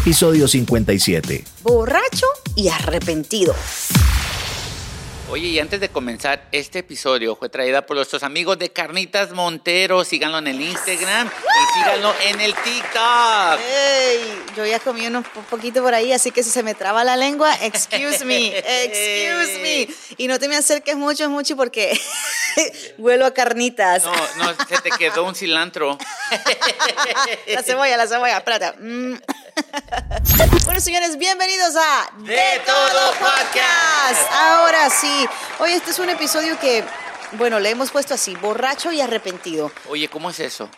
Episodio 57. Borracho y arrepentido. Oye, y antes de comenzar, este episodio fue traída por nuestros amigos de Carnitas Montero. Síganlo en el Instagram y síganlo en el TikTok. Ey, yo ya comí unos po- poquito por ahí, así que si se me traba la lengua, excuse me, excuse me. Y no te me acerques mucho, mucho, porque huelo a carnitas. No, no, se te quedó un cilantro. la cebolla, la cebolla, espérate. Mm. bueno, señores, bienvenidos a De Todo Podcast. Ahora sí, hoy este es un episodio que, bueno, le hemos puesto así, borracho y arrepentido. Oye, ¿cómo es eso?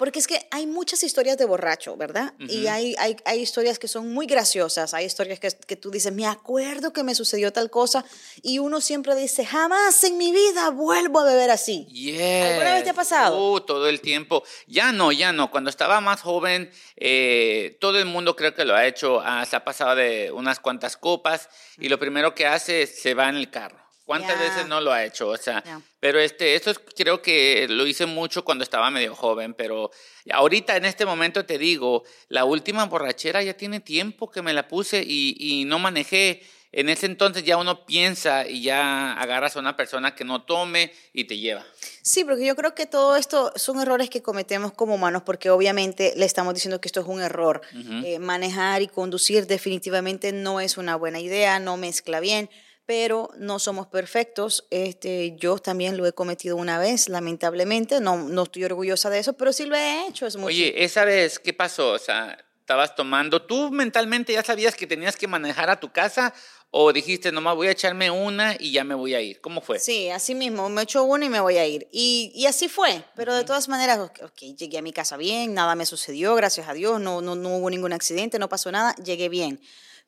Porque es que hay muchas historias de borracho, ¿verdad? Y hay, hay, hay historias que son muy graciosas, hay historias que, que tú dices, me acuerdo que me sucedió tal cosa, y uno siempre dice, jamás en mi vida vuelvo a beber así. Yes. ¿Alguna vez te ha pasado? Uh, todo el tiempo. Ya no, ya no. Cuando estaba más joven, eh, todo el mundo creo que lo ha hecho. Ah, se ha pasado de unas cuantas copas y lo primero que hace es se va en el carro. ¿Cuántas Ya. veces no lo ha hecho? O sea, Ya. pero este, esto es- creo que lo hice mucho cuando estaba medio joven, pero ahorita en este momento te digo, la última borrachera ya tiene tiempo que me la puse y, y no manejé. En ese entonces ya uno piensa y ya agarras a una persona que no tome y te lleva. Sí, porque yo creo que todo esto son errores que cometemos como humanos, porque obviamente le estamos diciendo que esto es un error. Eh, manejar y conducir definitivamente no es una buena idea, no mezcla bien, pero no somos perfectos. Este, yo también lo he cometido una vez, lamentablemente, no, no estoy orgullosa de eso, pero sí lo he hecho. Es muy Oye, esa vez, ¿qué pasó? O sea, estabas tomando, ¿tú mentalmente ya sabías que tenías que manejar a tu casa o dijiste, nomás voy a echarme una y ya me voy a ir? ¿Cómo fue? Sí, así mismo, me echo uno y me voy a ir. Y, y así fue, pero de todas maneras, ok, ok, llegué a mi casa bien, nada me sucedió, gracias a Dios, no, no, no hubo ningún accidente, no pasó nada, llegué bien.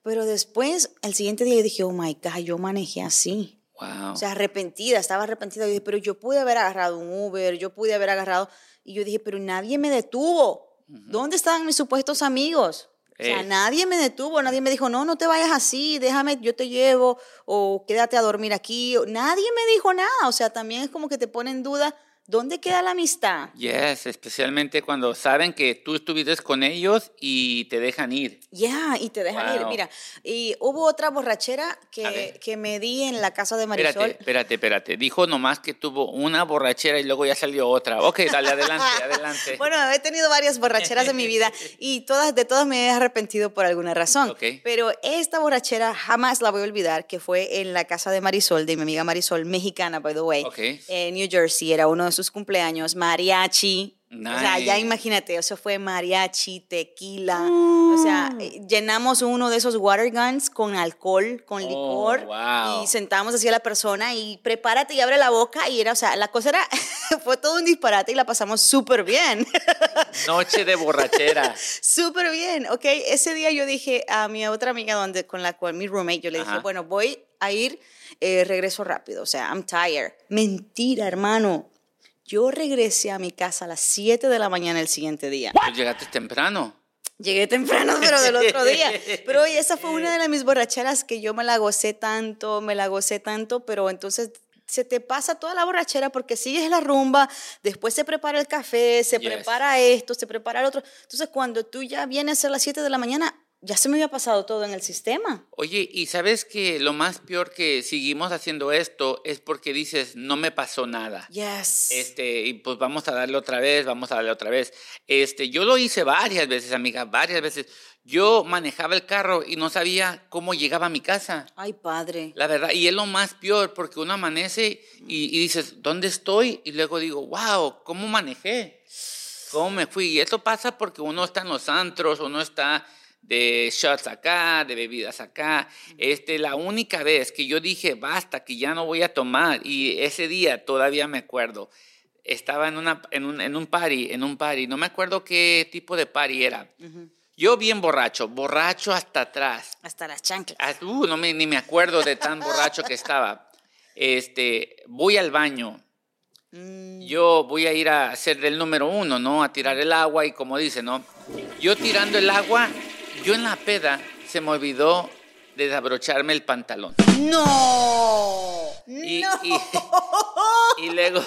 Pero después, el siguiente día, dije, oh my God, yo manejé así. Wow. O sea, arrepentida, estaba arrepentida. Yo dije, pero yo pude haber agarrado un Uber, yo pude haber agarrado. Y yo dije, pero nadie me detuvo. ¿Dónde estaban mis supuestos amigos? O sea, Eh. nadie me detuvo, nadie me dijo, no, no te vayas así, déjame, yo te llevo, o quédate a dormir aquí. Nadie me dijo nada. O sea, también es como que te pone en duda, ¿dónde queda la amistad? Yes, especialmente cuando saben que tú estuviste con ellos y te dejan ir. Ya, y te dejan ir. Wow. Mira, y hubo otra borrachera que, que me di en la casa de Marisol. Espérate, espérate, espérate. Dijo nomás que tuvo una borrachera y luego ya salió otra. Ok, dale, adelante, adelante. Bueno, he tenido varias borracheras en mi vida y todas, de todas me he arrepentido por alguna razón. Ok. Pero esta borrachera jamás la voy a olvidar, que fue en la casa de Marisol, de mi amiga Marisol, mexicana, by the way, Ok. en New Jersey. Era uno de sus cumpleaños, mariachi. O sea, ya Nice. imagínate, eso fue mariachi, tequila. O sea, Mm. eh, llenamos uno de esos water guns con alcohol, con Oh, licor. wow. Y sentamos así a la persona y prepárate y abre la boca. Y era, o sea, la cosa era, fue todo un disparate y la pasamos súper bien. Noche de borrachera. Súper bien, ok. Ese día yo dije a mi otra amiga donde, con la cual mi roommate, yo le dije, bueno, voy a ir, eh, regreso rápido, o sea, I'm tired. Mentira, hermano. Yo regresé a mi casa a las 7 de la mañana el siguiente día. Pues llegaste temprano. Llegué temprano, pero del otro día. Pero oye, esa fue una de mis borracheras que yo me la gocé tanto, me la gocé tanto, pero entonces se te pasa toda la borrachera porque sigues la rumba, después se prepara el café, se Yes. prepara esto, se prepara el otro. Entonces, cuando tú ya vienes a las 7 de la mañana, ya se me había pasado todo en el sistema. Oye, y sabes que lo más peor que seguimos haciendo esto es porque dices, no me pasó nada. Yes. Este, y pues vamos a darle otra vez, vamos a darle otra vez. Este, yo lo hice varias veces, amiga, varias veces. Yo manejaba el carro y no sabía cómo llegaba a mi casa. Ay, padre. La verdad, y es lo más peor porque uno amanece y, y dices, ¿dónde estoy? Y luego digo, wow, ¿cómo manejé? ¿Cómo me fui? Y esto pasa porque uno está en los antros, uno está de shots acá, de bebidas acá. Este, la única vez que yo dije, basta, que ya no voy a tomar, y ese día todavía me acuerdo, estaba en, una, en, un, en un party, en un party, no me acuerdo qué tipo de party era. Yo bien borracho, borracho hasta atrás. Hasta las chanclas. Uh, no me, ni me acuerdo de tan borracho que estaba. Este, voy al baño. Mm, Yo voy a ir a hacer del número uno, ¿no? A tirar el agua y como dice, ¿no? Yo tirando el agua, yo en la peda se me olvidó de desabrocharme el pantalón. ¡No! Y, ¡No! y, y luego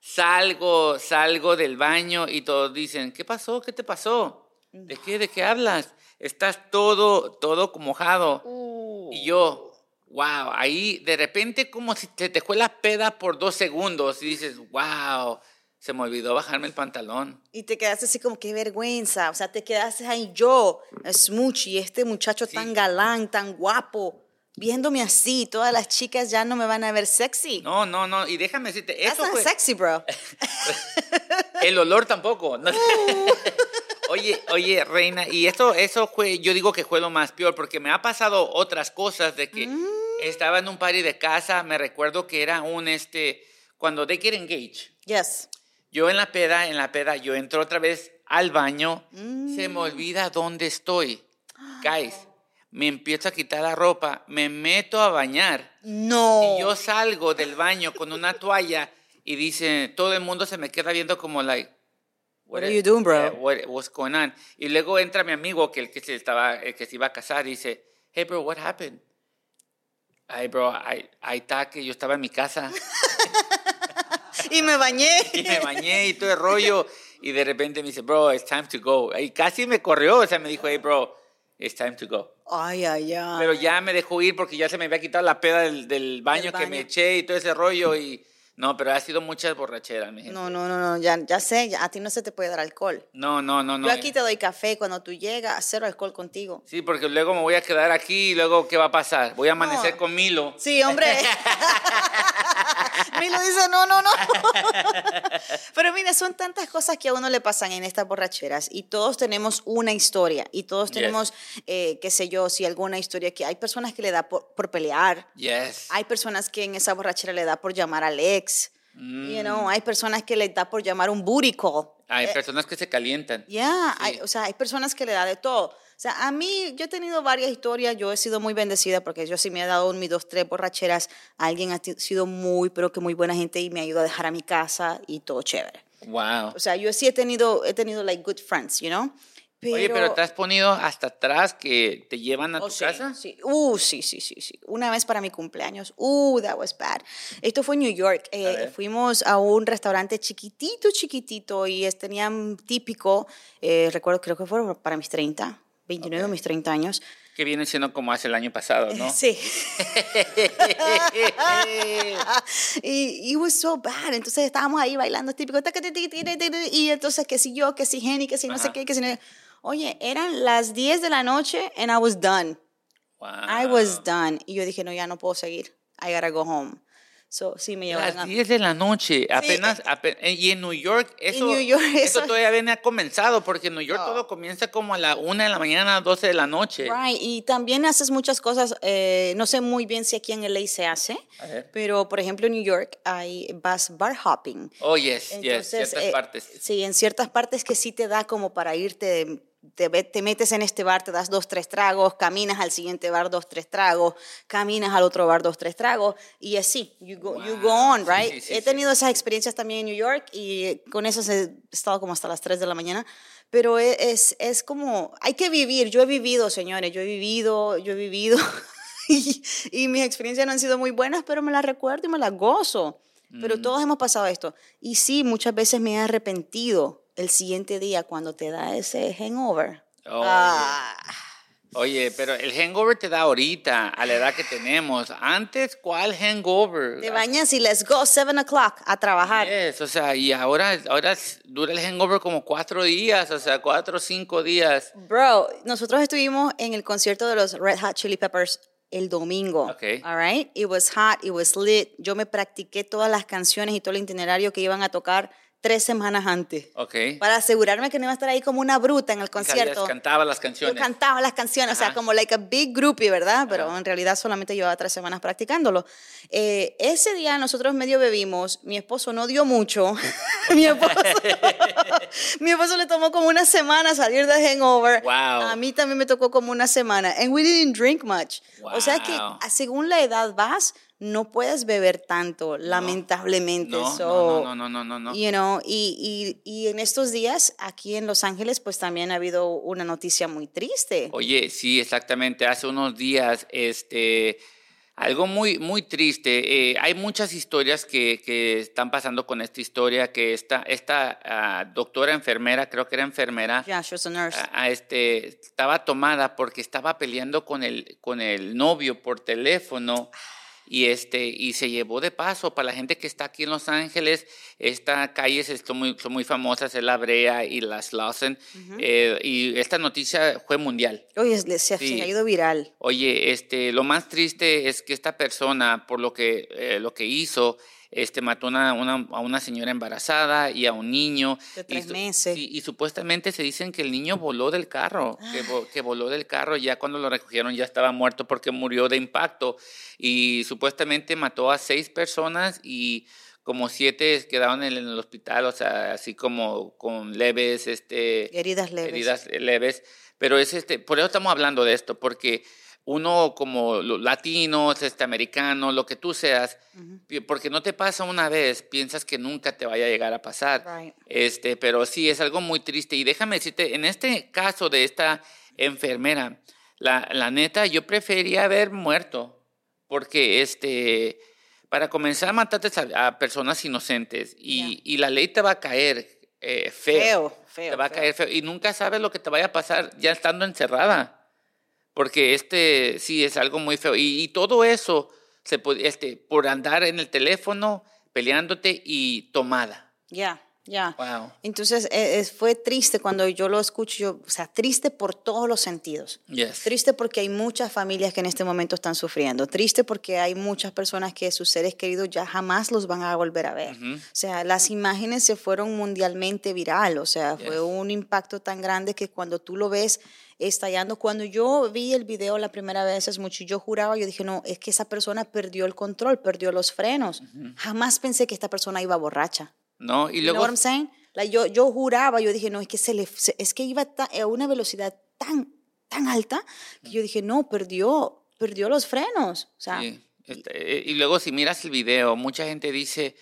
salgo, salgo del baño y todos dicen, ¿qué pasó? ¿Qué te pasó? ¿De qué? ¿De qué hablas? Estás todo, todo mojado. Uh. Y yo, wow, ahí de repente como si te, fue la peda por dos segundos y dices, wow, se me olvidó bajarme el pantalón. Y te quedaste así como, qué vergüenza. O sea, te quedaste ahí yo, Smoochie, este muchacho Sí. tan galán, tan guapo, viéndome así. Todas las chicas ya no me van a ver sexy. No, no, no, y déjame decirte, That's eso not fue, sexy, bro. el olor tampoco. no. oye, oye, reina, y eso, eso fue, yo digo que fue lo más peor, porque me ha pasado otras cosas de que Mm. estaba en un party de casa, me recuerdo que era un, este, cuando they get engaged, Yes. Yo en la peda, en la peda, yo entro otra vez al baño, se Mm. me olvida dónde estoy. Guys, me empiezo a quitar la ropa, me meto a bañar No. y yo salgo del baño con una toalla y dice, todo el mundo se me queda viendo como like, What are you doing, bro? what- what's going on? Y luego entra mi amigo que el que se estaba, el que se iba a casar y dice, hey bro, what happened? Ay, bro, ahí ahí está que yo estaba en mi casa. Y me bañé. y me bañé y todo el rollo. Y de repente me dice, bro, it's time to go. Y casi me corrió, o sea, me dijo, hey, bro, it's time to go. Ay, ay, ay. Pero ya me dejó ir porque ya se me había quitado la peda del, del baño que baño. me eché y todo ese rollo. Y no, pero ha sido muchas borracheras, mi gente. No, no, no, no, ya, ya sé, ya- a ti no se te puede dar alcohol. No, no, no, no. Yo aquí te doy café cuando tú llegas, cero alcohol contigo. Sí, porque luego me voy a quedar aquí y luego, ¿qué va a pasar? Voy a amanecer No. con Milo. Sí, hombre. Milo dice, no, no, no. Pero mira, son tantas cosas que a uno le pasan en estas borracheras y todos tenemos una historia y todos Yes. tenemos, eh, qué sé yo, si alguna historia que hay personas que le da por, por pelear, Yes. hay personas que en esa borrachera le da por llamar al ex, you know, hay personas que le da por llamar un booty call. Mm. Hay personas que se calientan. Ya, Sí. hay- o sea, hay personas que le da de todo. O sea, a mí, yo he tenido varias historias, yo he sido muy bendecida porque yo sí me he dado un, mis dos, tres borracheras. Alguien ha sido muy, pero que muy buena gente y me ayudó a dejar a mi casa y todo chévere. Wow. O sea, yo sí he tenido, he tenido, like, good friends, you know? Pero, Oye, pero te has ponido hasta atrás que te llevan a Oh, tu sí, casa. Sí. Uh, sí, sí, sí, sí. Una vez para mi cumpleaños. Uh, that was bad. Esto fue en New York. Eh, ver. fuimos a un restaurante chiquitito, chiquitito y es, tenían típico, eh, recuerdo, creo que fue para mis 30, 29 o mis 30 años. Que viene siendo como hace el año pasado, ¿no? Sí. y it was so bad. Entonces estábamos ahí bailando típico. Y entonces que si yo, que si Jenny, que si no sé Ajá. qué, que si no. Oye, eran las 10 de la noche and I was done. Wow. I was done. Y yo dije, no, ya no puedo seguir. I gotta go home. So, sí, me llevaron Las a... 10 de la noche, apenas, ape- eh, y en New York, eso, New York, eso eso- todavía viene ha comenzado, porque en New York No. todo comienza como a la 1 de la mañana, 12 de la noche. Right, y también haces muchas cosas, eh, no sé muy bien si aquí en LA se hace, pero por ejemplo en New York hay vas bar hopping. Oh, yes, yes, Entonces, ciertas eh, partes. Sí, en ciertas partes que sí te da como para irte, te, te metes en este bar, te das dos, tres tragos, caminas al siguiente bar, dos, tres tragos, caminas al otro bar, dos, tres tragos, y así, you go, you go on, right? sí, sí, He tenido esas experiencias también en New York y con eso he estado como hasta las 3 de la mañana. Pero e- es, es como, hay que vivir. Yo he vivido, señores, yo he vivido, yo he vivido. y, y mis experiencias no han sido muy buenas, pero me las recuerdo y me las gozo. Pero Mm. todos hemos pasado esto. Y sí, muchas veces me he arrepentido el siguiente día cuando te da ese hangover. Oye. Ah, Oye, pero el hangover te da ahorita, a la edad que tenemos. Antes, ¿cuál hangover? te bañas y let's go, 7 o'clock, a trabajar. Yes, o sea, y ahora, ahora dura el hangover como cuatro días, o sea, cuatro o cinco días. Bro, nosotros estuvimos en el concierto de los Red Hot Chili Peppers el domingo. Ok. All right? It was hot, it was lit. Yo me practiqué todas las canciones y todo el itinerario que iban a tocar tres semanas antes. Ok. Para asegurarme que no iba a estar ahí como una bruta en el concierto. Cantaba las Yo canciones. cantaba las canciones, o sea, Ajá. como like a big groupie, ¿verdad? Pero en realidad solamente llevaba tres semanas practicándolo. Eh, ese día nosotros medio bebimos, mi esposo no dio mucho, mi, esposo, mi esposo le tomó como una semana salir del hangover, Wow. a mí también me tocó como una semana, and we didn't drink much. O sea que Wow. según la edad vas, no puedes beber tanto, lamentablemente. No, So, no, no, no, no, no, no. You know, y, y, y en estos días aquí en Los Ángeles pues también ha habido una noticia muy triste. Oye, sí, exactamente. Hace unos días, este, Algo muy, muy triste. Eh, hay muchas historias que, que, están pasando con esta historia, que esta, esta uh, doctora enfermera, creo que era enfermera, yeah, she was a nurse. A, este, estaba tomada porque estaba peleando con el, con el novio por teléfono y este y se llevó de paso para la gente que está aquí en Los Ángeles esta calle son muy, son muy famosas es la Brea y las Lawson uh -huh. eh, y esta noticia fue mundial oye se, sí. se, ha ido viral oye este lo más triste es que esta persona por lo que eh, lo que hizo este, mató una, una, a una señora embarazada y a un niño. De tres y, meses. Y, y, supuestamente se dicen que el niño voló del carro, que, que, voló del carro, ya cuando lo recogieron ya estaba muerto porque murió de impacto y supuestamente mató a seis personas y como siete quedaron en el hospital, o sea, así como con leves, este, heridas leves. Heridas leves. Pero es este, por eso estamos hablando de esto, porque uno como latinos, este americano, lo que tú seas, uh -huh. porque no te pasa una vez, piensas que nunca te vaya a llegar a pasar. Right. Este, pero sí es algo muy triste y déjame decirte, en este caso de esta enfermera, la, la neta yo prefería haber muerto, porque este para comenzar a matarte a, a personas inocentes y, Yeah. y, la ley te va a caer eh, feo, Feo, feo, te va a caer feo y nunca sabes lo que te vaya a pasar ya estando encerrada porque este sí es algo muy feo. Y, todo eso se puede, este, por andar en el teléfono, peleándote y tomada. Ya, ya. Wow. Entonces eh, es- fue triste cuando yo lo escucho, yo, o sea, triste por todos los sentidos. Yes. Triste porque hay muchas familias que en este momento están sufriendo. Triste porque hay muchas personas que sus seres queridos ya jamás los van a volver a ver. Ujú. O sea, las imágenes se fueron mundialmente viral. O sea, Yes. fue un impacto tan grande que cuando tú lo ves estallando, cuando yo vi el video la primera vez, es mucho, yo juraba, yo dije, no, es que esa persona perdió el control, perdió los frenos. Jamás pensé que esta persona iba borracha. ¿No? Y You know luego, what I'm saying? Like, yo, yo juraba, yo dije, no, es que, se le, se- es que iba ta- a una velocidad tan, tan alta que yo dije, no, perdió, perdió los frenos. O sea, sí, este, eh, y luego si miras el video, mucha gente dice,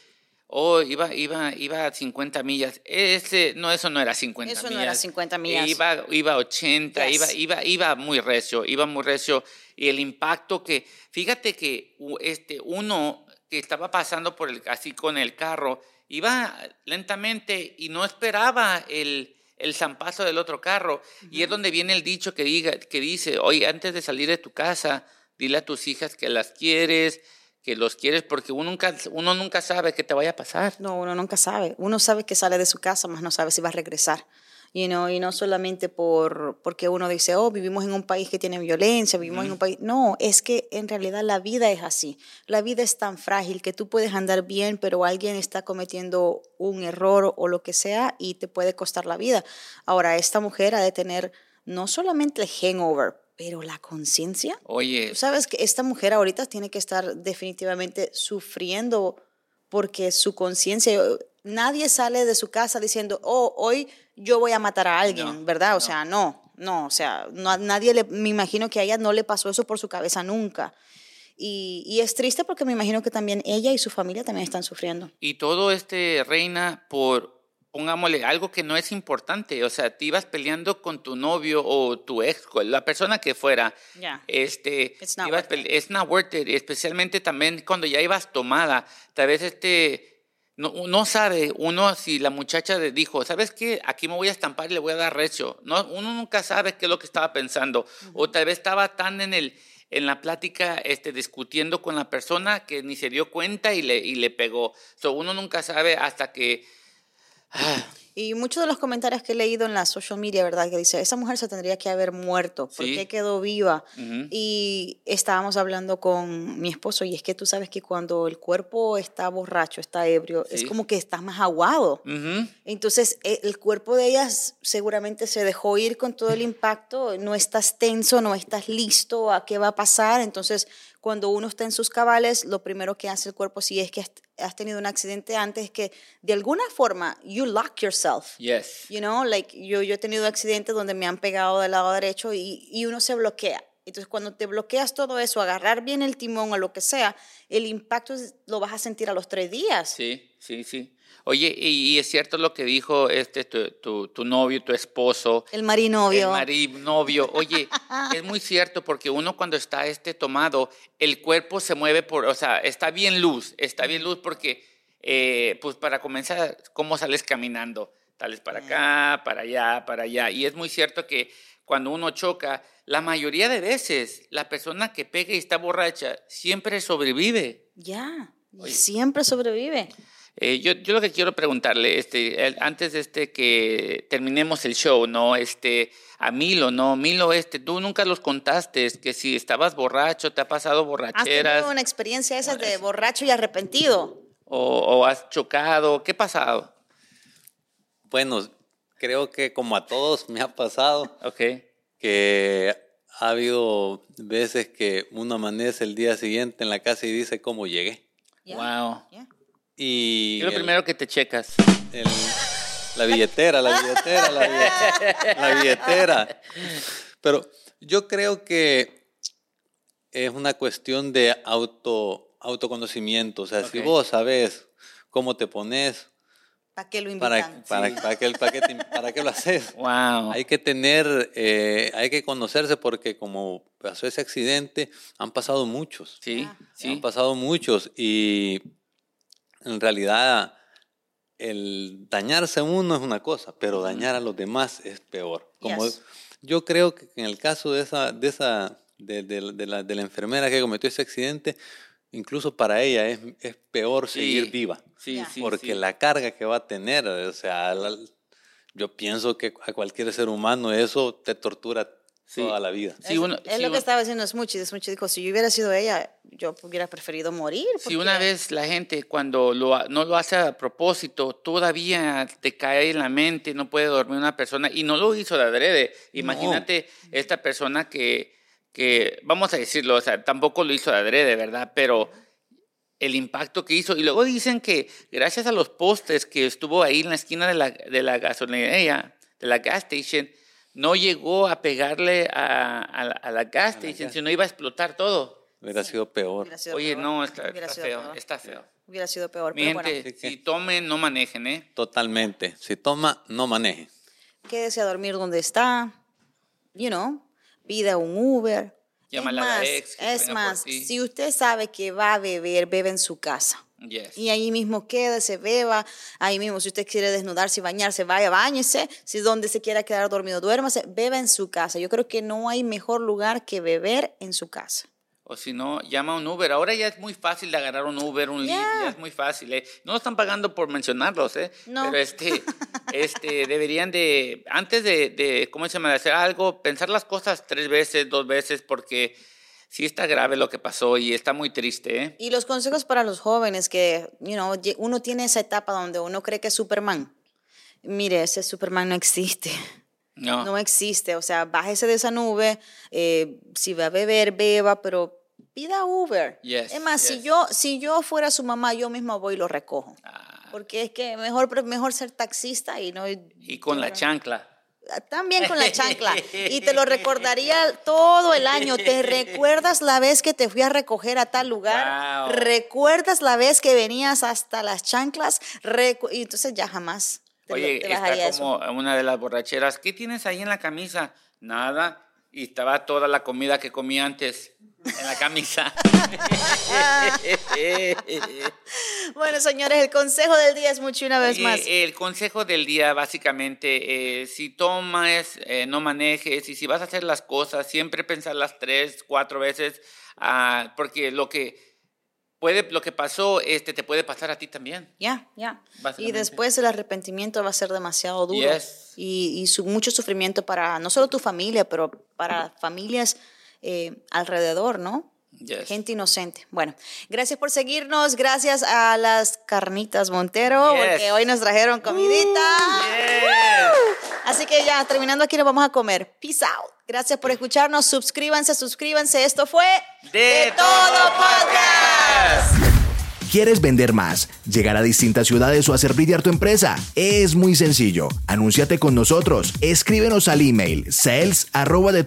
oh, iba, iba, iba a 50 millas. Ese, no, eso no era 50 Eso millas. no era 50 millas. Iba, iba a 80, Yes. iba, iba, iba muy recio, iba muy recio. Y el impacto que, fíjate que este, uno que estaba pasando por el, así con el carro, iba lentamente y no esperaba el, el zampazo del otro carro. Y es donde viene el dicho que, diga, que dice, oye, antes de salir de tu casa, dile a tus hijas que las quieres, que los quieres, porque uno nunca, uno nunca sabe qué te vaya a pasar. no, uno nunca sabe. Uno sabe que sale de su casa, más no sabe si va a regresar. You know, y no solamente por, porque uno dice, oh, vivimos en un país que tiene violencia, vivimos en un país... No, es que en realidad la vida es así. La vida es tan frágil que tú puedes andar bien, pero alguien está cometiendo un error o lo que sea y te puede costar la vida. Ahora, esta mujer ha de tener no solamente el hangover, pero la conciencia. Oye, Tú sabes que esta mujer ahorita tiene que estar definitivamente sufriendo porque su conciencia, nadie sale de su casa diciendo, oh, hoy yo voy a matar a alguien, No, ¿verdad? O no. sea, no, no, o sea, no, nadie le, me imagino que a ella no le pasó eso por su cabeza nunca. Y, y es triste porque me imagino que también ella y su familia también están sufriendo. Y todo este reina por, pongámosle, algo que no es importante. O sea, te ibas peleando con tu novio o tu ex, la persona que fuera. Ya. Este, It's not not worth it. Especialmente también cuando ya ibas tomada. Tal vez este, no, no sabe uno si la muchacha le dijo, ¿sabes qué? Aquí me voy a estampar y le voy a dar recio. No, uno nunca sabe qué es lo que estaba pensando. O tal vez estaba tan en el en la plática este, discutiendo con la persona que ni se dio cuenta y le, y le pegó. So, uno nunca sabe hasta que... ah, Y muchos de los comentarios que he leído en la social media, ¿verdad? Que dice, esa mujer se tendría que haber muerto. ¿Por Sí. qué quedó viva? Y estábamos hablando con mi esposo y es que tú sabes que cuando el cuerpo está borracho, está ebrio, es como que estás más aguado. Entonces, e- el cuerpo de ella s- seguramente se dejó ir con todo el impacto, no estás tenso, no estás listo a qué va a pasar. Entonces, cuando uno está en sus cabales, lo primero que hace el cuerpo, si es que has- tenido un accidente antes, es que de alguna forma, you lock yourself. Yes. You know, like yo, yo he tenido accidentes donde me han pegado del lado derecho y, y uno se bloquea. Entonces, cuando te bloqueas todo eso, agarrar bien el timón o lo que sea, el impacto lo vas a sentir a los tres días. Sí, sí, sí. Oye, y, es cierto lo que dijo este tu, tu, novio, tu esposo. El marinovio. El marinovio. Oye, es muy cierto porque uno cuando está este tomado, el cuerpo se mueve por, o sea, está bien luz, está bien luz porque, eh, pues para comenzar, ¿cómo sales caminando? Sales para acá, para allá, para allá. Y es muy cierto que cuando uno choca, la mayoría de veces la persona que pega y está borracha siempre sobrevive. Ya, siempre sobrevive. Eh, yo, yo, lo que quiero preguntarle, este, antes de este que terminemos el show, ¿no? Este, a Milo, ¿no? Milo, este, tú nunca los contaste, que si estabas borracho, te ha pasado borracheras. ¿Has tenido una experiencia esa de borracho y arrepentido? O, o has chocado, ¿qué ha pasado? Bueno, creo que como a todos me ha pasado. Ok. Que ha habido veces que uno amanece el día siguiente en la casa y dice cómo llegué. Wow. Y ¿Qué es lo primero que te checas? la billetera, la billetera, la billetera, la billetera. Pero yo creo que es una cuestión de auto, autoconocimiento. O sea, si vos sabes cómo te pones, ¿Para qué lo invitan? Para, para, qué, para, qué, lo haces? Wow. Hay que tener, eh, hay que conocerse porque como pasó ese accidente, han pasado muchos. Sí, ah, sí. Han pasado muchos y en realidad el dañarse a uno es una cosa, pero dañar a los demás es peor. Como Yo creo que en el caso de esa, de esa, de, la, de la enfermera que cometió ese accidente, incluso para ella es, es peor seguir viva. Sí, sí, porque la carga que va a tener, o sea, yo pienso que a cualquier ser humano eso te tortura toda la vida. es, lo que estaba diciendo Smuchi. Smuchi dijo, si yo hubiera sido ella, yo hubiera preferido morir. Si una vez la gente cuando lo, no lo hace a propósito, todavía te cae en la mente, no puede dormir una persona y no lo hizo de adrede. Imagínate esta persona que, que, vamos a decirlo, o sea, tampoco lo hizo de adrede, ¿verdad? Pero el impacto que hizo. Y luego dicen que gracias a los postes que estuvo ahí en la esquina de la, de la gasolinera, de la gas station, no llegó a pegarle a, a, la, gas station, sino iba a explotar todo. Hubiera sido peor. Oye, no, está, feo, está feo. Hubiera sido peor. Mi gente, si tomen, no manejen, ¿eh? Totalmente. Si toma, no maneje. Quédese a dormir donde está, you know, pida un Uber. A la ex. es más, si usted sabe que va a beber, bebe en su casa. Y ahí mismo quédese, beba, ahí mismo si usted quiere desnudarse y bañarse, vaya, bañese, si donde se quiera quedar dormido, duérmase, beba en su casa. Yo creo que no hay mejor lugar que beber en su casa. O si no, llama un Uber. Ahora ya es muy fácil de agarrar un Uber, un Lyft, ya es muy fácil. ¿eh? No están pagando por mencionarlos, ¿eh? No. Pero este, este, deberían de, antes de, de, ¿cómo se llama?, de hacer algo, pensar las cosas tres veces, dos veces, porque sí está grave lo que pasó y está muy triste. ¿eh? Y los consejos para los jóvenes que, you know, uno tiene esa etapa donde uno cree que es Superman. Mire, ese Superman no existe. No. No existe. O sea, bájese de esa nube. Eh, si va a beber, beba, pero pida Uber. es más, si, yo, si yo fuera su mamá, yo misma voy y lo recojo. Ah. Porque es que mejor, mejor ser taxista y no... Y con la chancla también con la chancla. Y te lo recordaría todo el año. ¿Te recuerdas la vez que te fui a recoger a tal lugar? ¿Recuerdas la vez que venías hasta las chanclas? y entonces ya jamás. Te Oye, está como una de las borracheras. ¿Qué tienes ahí en la camisa? Nada. Y estaba toda la comida que comí antes en la camisa. bueno, señores, el consejo del día es mucho una vez más. El consejo del día, básicamente, eh, si tomas, eh, no manejes, y si vas a hacer las cosas, siempre pensar las tres, cuatro veces, ah, porque lo que puede, lo que pasó, este, te puede pasar a ti también. Ya, ya. Y después el arrepentimiento va a ser demasiado duro. Y, y mucho sufrimiento para no solo tu familia, pero para familias eh, alrededor, ¿no? Gente inocente. Bueno, gracias por seguirnos. Gracias a las carnitas Montero, porque hoy nos trajeron comidita. Así que ya, terminando aquí, nos vamos a comer. Peace out. Gracias por escucharnos. Suscríbanse, suscríbanse. Esto fue De, Todo Podcast. ¿Quieres vender más, llegar a distintas ciudades o hacer brillar tu empresa? Es muy sencillo. Anúnciate con nosotros. Escríbenos al email sales de